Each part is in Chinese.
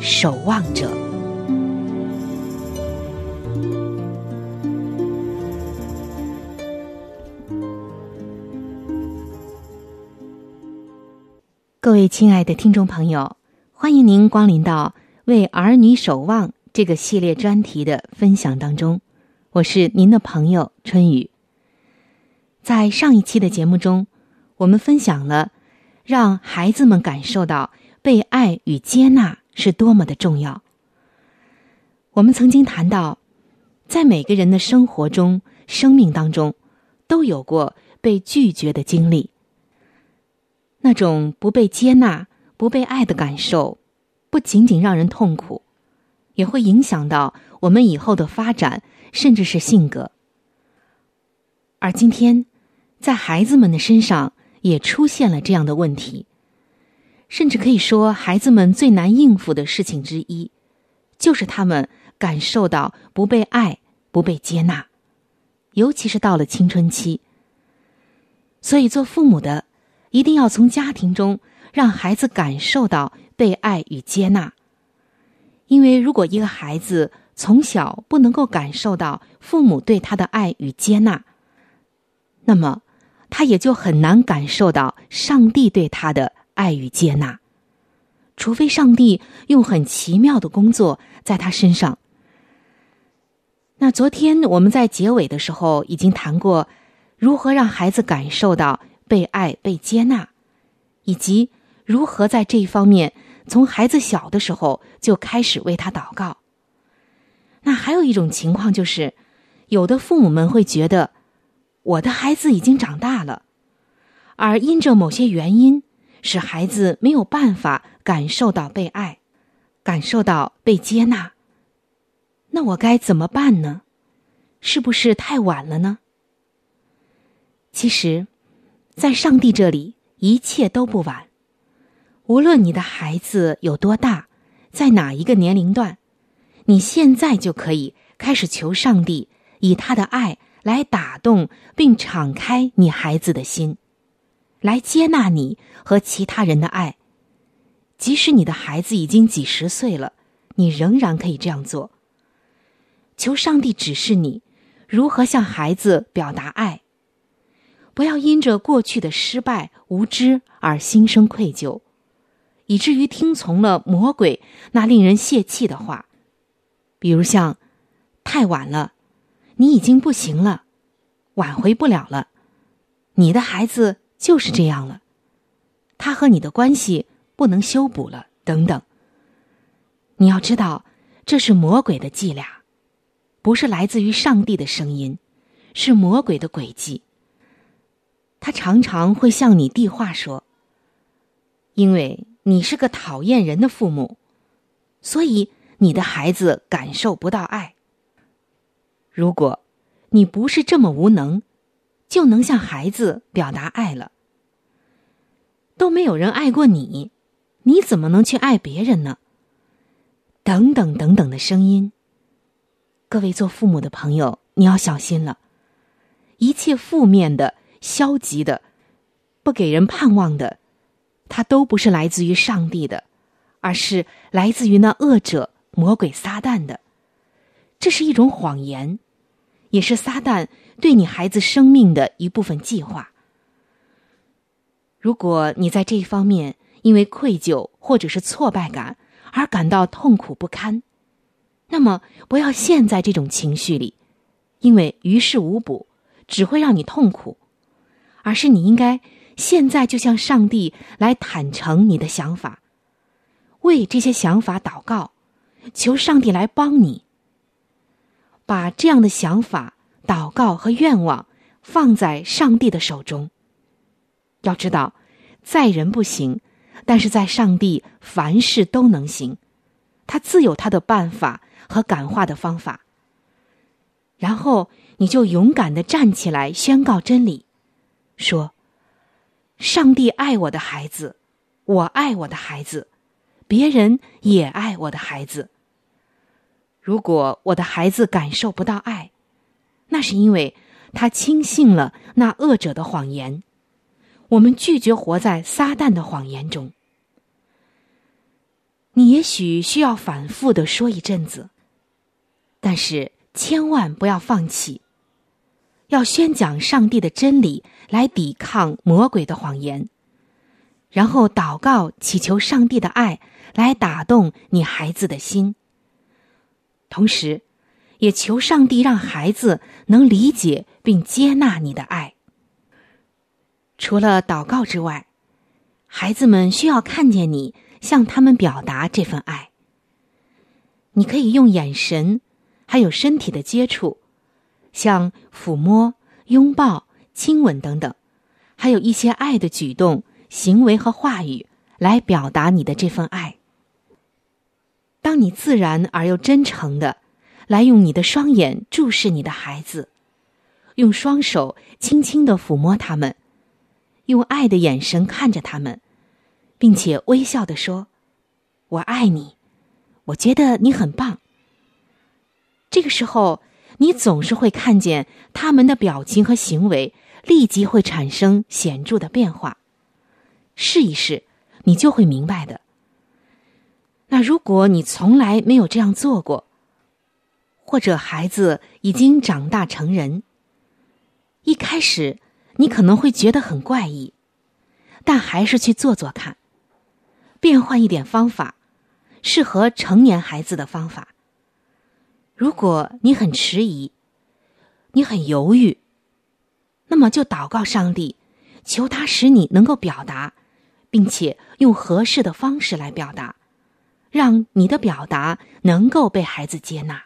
守望者。各位亲爱的听众朋友，欢迎您光临到“为儿女守望”这个系列专题的分享当中。我是您的朋友春雨。在上一期的节目中，我们分享了让孩子们感受到被爱与接纳是多么的重要。我们曾经谈到，在每个人的生活中、生命当中，都有过被拒绝的经历。那种不被接纳、不被爱的感受，不仅仅让人痛苦，也会影响到我们以后的发展，甚至是性格。而今天，在孩子们的身上也出现了这样的问题，甚至可以说，孩子们最难应付的事情之一，就是他们感受到不被爱、不被接纳，尤其是到了青春期。所以，做父母的。一定要从家庭中让孩子感受到被爱与接纳，因为如果一个孩子从小不能够感受到父母对他的爱与接纳，那么他也就很难感受到上帝对他的爱与接纳，除非上帝用很奇妙的工作在他身上。那昨天我们在结尾的时候已经谈过，如何让孩子感受到。被爱、被接纳，以及如何在这一方面从孩子小的时候就开始为他祷告。那还有一种情况就是，有的父母们会觉得，我的孩子已经长大了，而因着某些原因，使孩子没有办法感受到被爱，感受到被接纳。那我该怎么办呢？是不是太晚了呢？其实，在上帝这里，一切都不晚。无论你的孩子有多大，在哪一个年龄段，你现在就可以开始求上帝以他的爱来打动并敞开你孩子的心，来接纳你和其他人的爱。即使你的孩子已经几十岁了，你仍然可以这样做。求上帝指示你如何向孩子表达爱。不要因着过去的失败、无知而心生愧疚，以至于听从了魔鬼那令人泄气的话，比如像“太晚了，你已经不行了，挽回不了了，你的孩子就是这样了，他和你的关系不能修补了”等等。你要知道，这是魔鬼的伎俩，不是来自于上帝的声音，是魔鬼的诡计。他常常会向你递话说：“因为你是个讨厌人的父母，所以你的孩子感受不到爱。如果你不是这么无能，就能向孩子表达爱了。都没有人爱过你，你怎么能去爱别人呢？”等等等等的声音。各位做父母的朋友，你要小心了，一切负面的。消极的，不给人盼望的，它都不是来自于上帝的，而是来自于那恶者魔鬼撒旦的。这是一种谎言，也是撒旦对你孩子生命的一部分计划。如果你在这一方面因为愧疚或者是挫败感而感到痛苦不堪，那么不要陷在这种情绪里，因为于事无补，只会让你痛苦。而是你应该现在就向上帝来坦诚你的想法，为这些想法祷告，求上帝来帮你。把这样的想法、祷告和愿望放在上帝的手中。要知道，在人不行，但是在上帝凡事都能行，他自有他的办法和感化的方法。然后你就勇敢的站起来宣告真理。说：“上帝爱我的孩子，我爱我的孩子，别人也爱我的孩子。如果我的孩子感受不到爱，那是因为他轻信了那恶者的谎言。我们拒绝活在撒旦的谎言中。你也许需要反复的说一阵子，但是千万不要放弃。”要宣讲上帝的真理，来抵抗魔鬼的谎言，然后祷告祈求上帝的爱来打动你孩子的心，同时，也求上帝让孩子能理解并接纳你的爱。除了祷告之外，孩子们需要看见你向他们表达这份爱。你可以用眼神，还有身体的接触。像抚摸、拥抱、亲吻等等，还有一些爱的举动、行为和话语，来表达你的这份爱。当你自然而又真诚的来用你的双眼注视你的孩子，用双手轻轻的抚摸他们，用爱的眼神看着他们，并且微笑的说：“我爱你，我觉得你很棒。”这个时候。你总是会看见他们的表情和行为，立即会产生显著的变化。试一试，你就会明白的。那如果你从来没有这样做过，或者孩子已经长大成人，一开始你可能会觉得很怪异，但还是去做做看，变换一点方法，适合成年孩子的方法。如果你很迟疑，你很犹豫，那么就祷告上帝，求他使你能够表达，并且用合适的方式来表达，让你的表达能够被孩子接纳。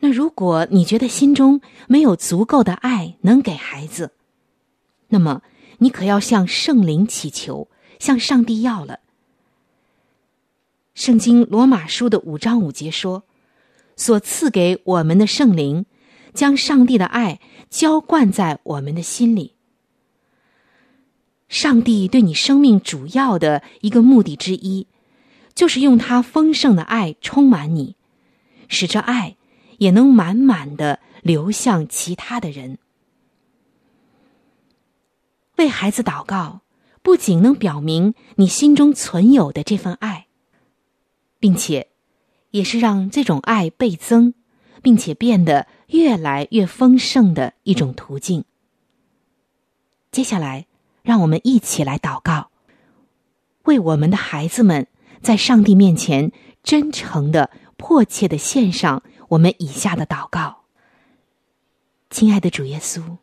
那如果你觉得心中没有足够的爱能给孩子，那么你可要向圣灵祈求，向上帝要了。圣经罗马书的五章五节说：“所赐给我们的圣灵，将上帝的爱浇灌在我们的心里。”上帝对你生命主要的一个目的之一，就是用他丰盛的爱充满你，使这爱也能满满的流向其他的人。为孩子祷告，不仅能表明你心中存有的这份爱，并且也是让这种爱倍增，并且变得越来越丰盛的一种途径。接下来，让我们一起来祷告，为我们的孩子们在上帝面前真诚的、迫切的献上我们以下的祷告。亲爱的主耶稣，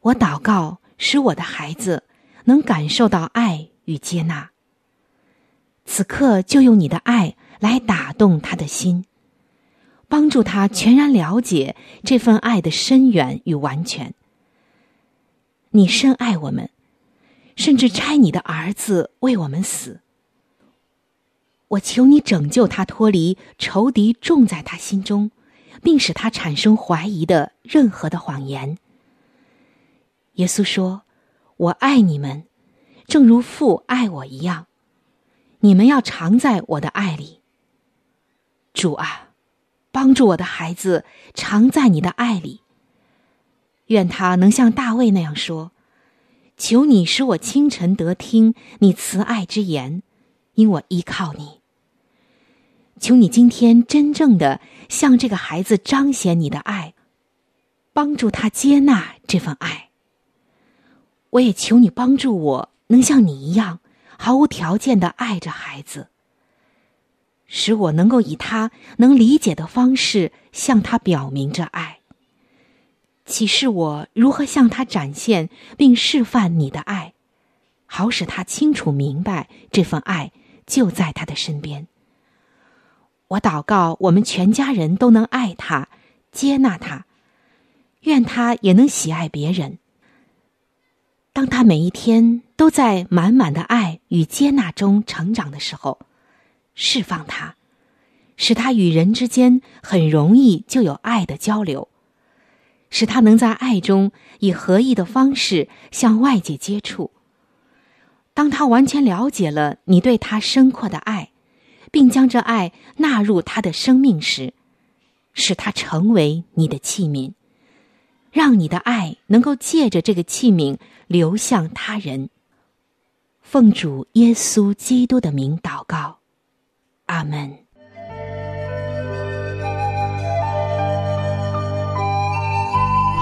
我祷告。使我的孩子能感受到爱与接纳。此刻就用你的爱来打动他的心，帮助他全然了解这份爱的深远与完全。你深爱我们，甚至差你的儿子为我们死。我求你拯救他脱离仇敌种在他心中，并使他产生怀疑的任何的谎言。耶稣说：“我爱你们，正如父爱我一样。你们要常在我的爱里。主啊，帮助我的孩子常在你的爱里。愿他能像大卫那样说：‘求你使我清晨得听你慈爱之言，因我依靠你。’求你今天真正的向这个孩子彰显你的爱，帮助他接纳这份爱。”我也求你帮助我，能像你一样毫无条件的爱着孩子，使我能够以他能理解的方式向他表明着爱。启示我如何向他展现并示范你的爱，好使他清楚明白这份爱就在他的身边。我祷告，我们全家人都能爱他、接纳他，愿他也能喜爱别人。当他每一天都在满满的爱与接纳中成长的时候，释放他，使他与人之间很容易就有爱的交流，使他能在爱中以合意的方式向外界接触。当他完全了解了你对他深阔的爱，并将这爱纳入他的生命时，使他成为你的器皿。让你的爱能够借着这个器皿流向他人。奉主耶稣基督的名祷告，阿门。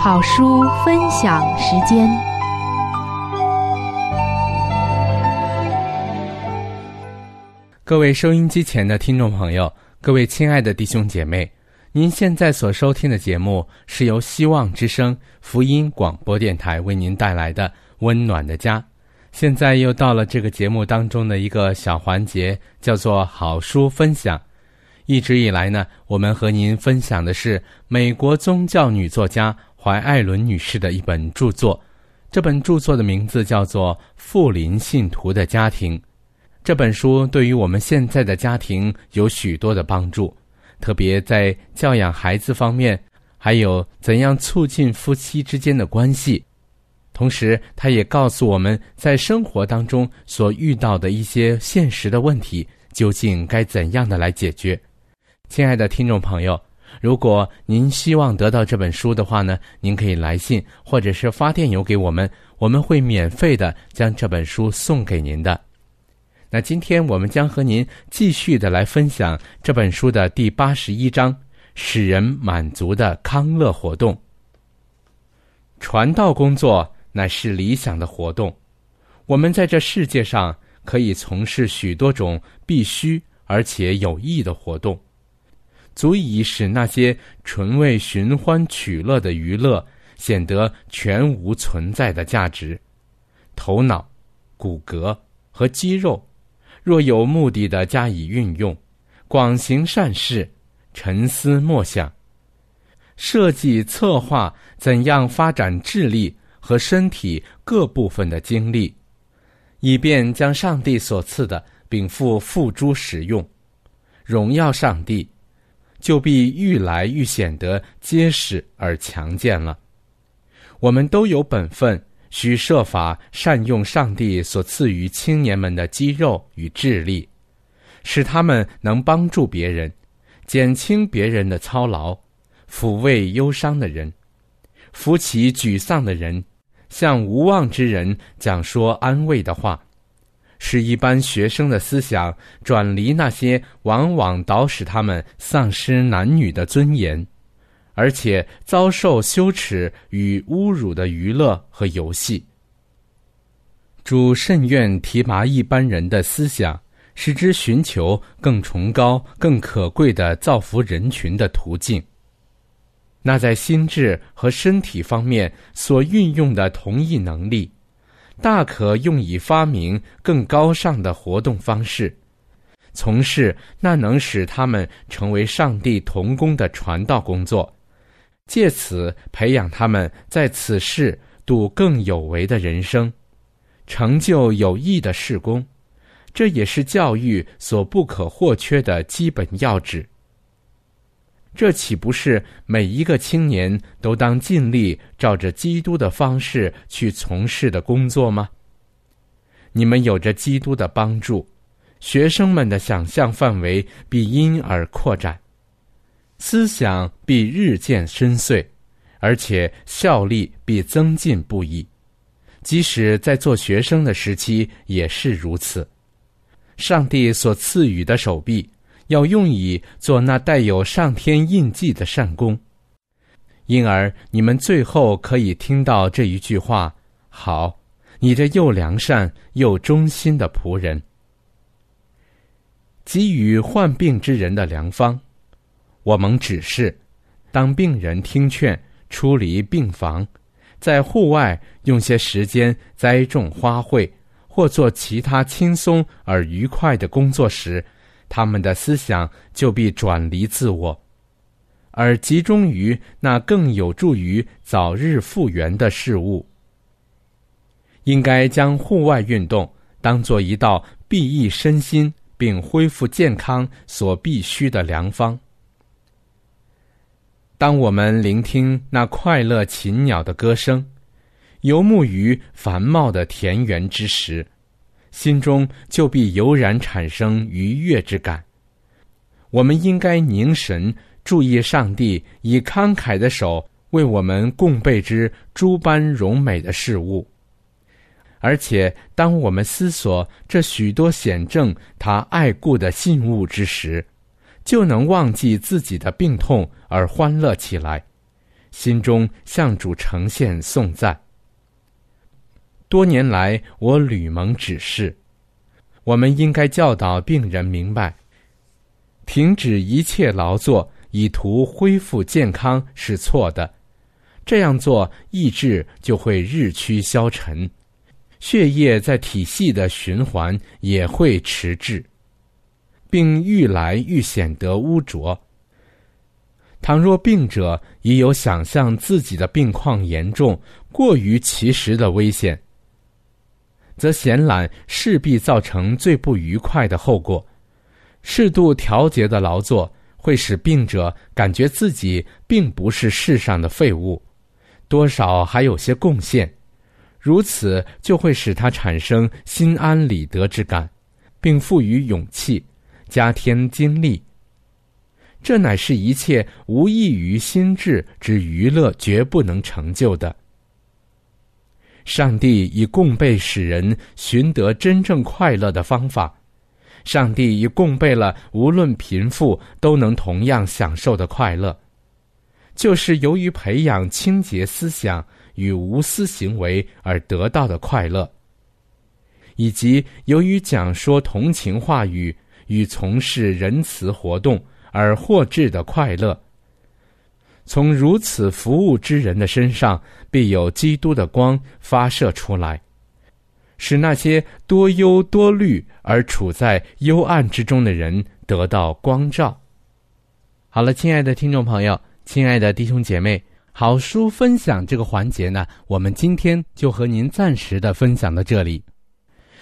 好书分享时间，各位收音机前的听众朋友，各位亲爱的弟兄姐妹。您现在所收听的节目是由希望之声福音广播电台为您带来的《温暖的家》。现在又到了这个节目当中的一个小环节，叫做好书分享。一直以来呢，我们和您分享的是美国宗教女作家怀艾伦女士的一本著作。这本著作的名字叫做《富林信徒的家庭》。这本书对于我们现在的家庭有许多的帮助。特别在教养孩子方面，还有怎样促进夫妻之间的关系。同时，他也告诉我们在生活当中所遇到的一些现实的问题，究竟该怎样的来解决。亲爱的听众朋友，如果您希望得到这本书的话呢，您可以来信或者是发电邮给我们，我们会免费的将这本书送给您的。那今天我们将和您继续的来分享这本书的第八十一章：使人满足的康乐活动。传道工作乃是理想的活动，我们在这世界上可以从事许多种必须而且有益的活动，足以使那些纯为寻欢取乐的娱乐显得全无存在的价值。头脑、骨骼和肌肉。若有目的的加以运用，广行善事，沉思默想，设计策划怎样发展智力和身体各部分的精力，以便将上帝所赐的禀赋付诸使用，荣耀上帝，就必愈来愈显得结实而强健了。我们都有本分，需设法善用上帝所赐予青年们的肌肉与智力，使他们能帮助别人，减轻别人的操劳，抚慰忧伤的人，扶起沮丧的人，向无望之人讲说安慰的话，使一般学生的思想转离那些往往导使他们丧失男女的尊严。而且遭受羞耻与侮辱的娱乐和游戏，主甚愿提拔一般人的思想，使之寻求更崇高、更可贵的造福人群的途径。那在心智和身体方面所运用的同一能力，大可用以发明更高尚的活动方式，从事那能使他们成为上帝同工的传道工作。借此培养他们在此事度更有为的人生，成就有益的事工，这也是教育所不可或缺的基本要旨。这岂不是每一个青年都当尽力照着基督的方式去从事的工作吗？你们有着基督的帮助，学生们的想象范围必因而扩展。思想必日渐深邃，而且效力必增进不已。即使在做学生的时期也是如此。上帝所赐予的手臂，要用以做那带有上天印记的善功。因而，你们最后可以听到这一句话：“好，你这又良善又忠心的仆人，给予患病之人的良方。”我们指示，当病人听劝，出离病房，在户外用些时间栽种花卉，或做其他轻松而愉快的工作时，他们的思想就必转离自我，而集中于那更有助于早日复原的事物。应该将户外运动当做一道裨益身心并恢复健康所必须的良方。当我们聆听那快乐禽鸟的歌声，游牧于繁茂的田园之时，心中就必油然产生愉悦之感。我们应该凝神注意上帝以慷慨的手为我们供备之诸般荣美的事物，而且当我们思索这许多显证他爱顾的信物之时，就能忘记自己的病痛而欢乐起来，心中向主呈现颂赞。多年来，我吕蒙指示，我们应该教导病人明白，停止一切劳作以图恢复健康是错的，这样做意志就会日趋消沉，血液在体系的循环也会迟滞。并愈来愈显得污浊。倘若病者已有想象自己的病况严重、过于其实的危险，则闲懒势必造成最不愉快的后果。适度调节的劳作会使病者感觉自己并不是世上的废物，多少还有些贡献。如此就会使他产生心安理得之感，并赋予勇气。加添精力，这乃是一切无异于心智之娱乐绝不能成就的。上帝以供备使人寻得真正快乐的方法，上帝已供备了无论贫富都能同样享受的快乐，就是由于培养清洁思想与无私行为而得到的快乐，以及由于讲说同情话语。与从事仁慈活动而获致的快乐，从如此服务之人的身上，必有基督的光发射出来，使那些多忧多虑而处在幽暗之中的人得到光照。好了，亲爱的听众朋友，亲爱的弟兄姐妹。好书分享这个环节呢，我们今天就和您暂时的分享到这里。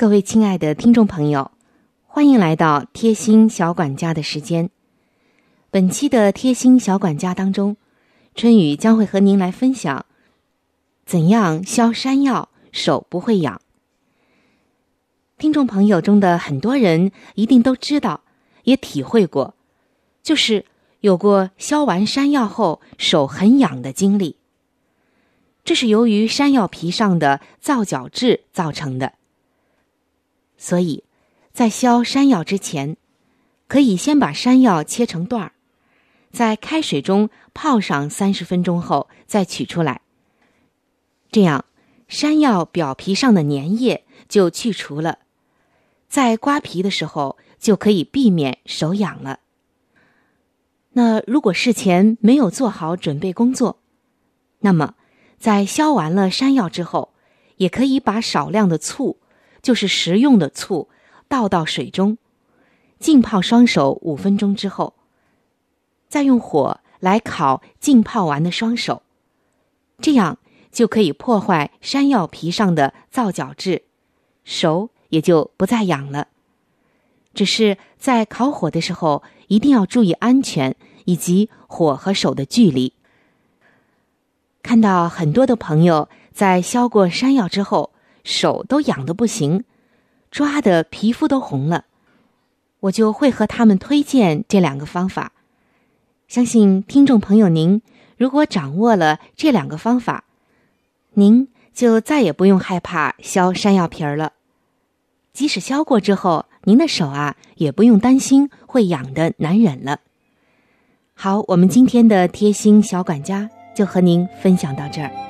各位亲爱的听众朋友，欢迎来到贴心小管家的时间。本期的贴心小管家当中，春雨将会和您来分享怎样削山药手不会痒。听众朋友中的很多人一定都知道，也体会过，就是。有过削完山药后手很痒的经历，这是由于山药皮上的皂角质造成的。所以，在削山药之前，可以先把山药切成段儿，在开水中泡上三十分钟后再取出来，这样山药表皮上的粘液就去除了，在刮皮的时候就可以避免手痒了。那如果事前没有做好准备工作，那么在削完了山药之后，也可以把少量的醋，就是食用的醋，倒到水中，浸泡双手五分钟之后，再用火来烤浸泡完的双手，这样就可以破坏山药皮上的皂角质，手也就不再痒了。只是在烤火的时候，一定要注意安全以及火和手的距离。看到很多的朋友在削过山药之后，手都痒的不行，抓的皮肤都红了，我就会和他们推荐这两个方法。相信听众朋友您如果掌握了这两个方法，您就再也不用害怕削山药皮儿了。即使削过之后，您的手啊，也不用担心会痒的难忍了。好，我们今天的贴心小管家就和您分享到这儿。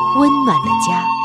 温暖的家。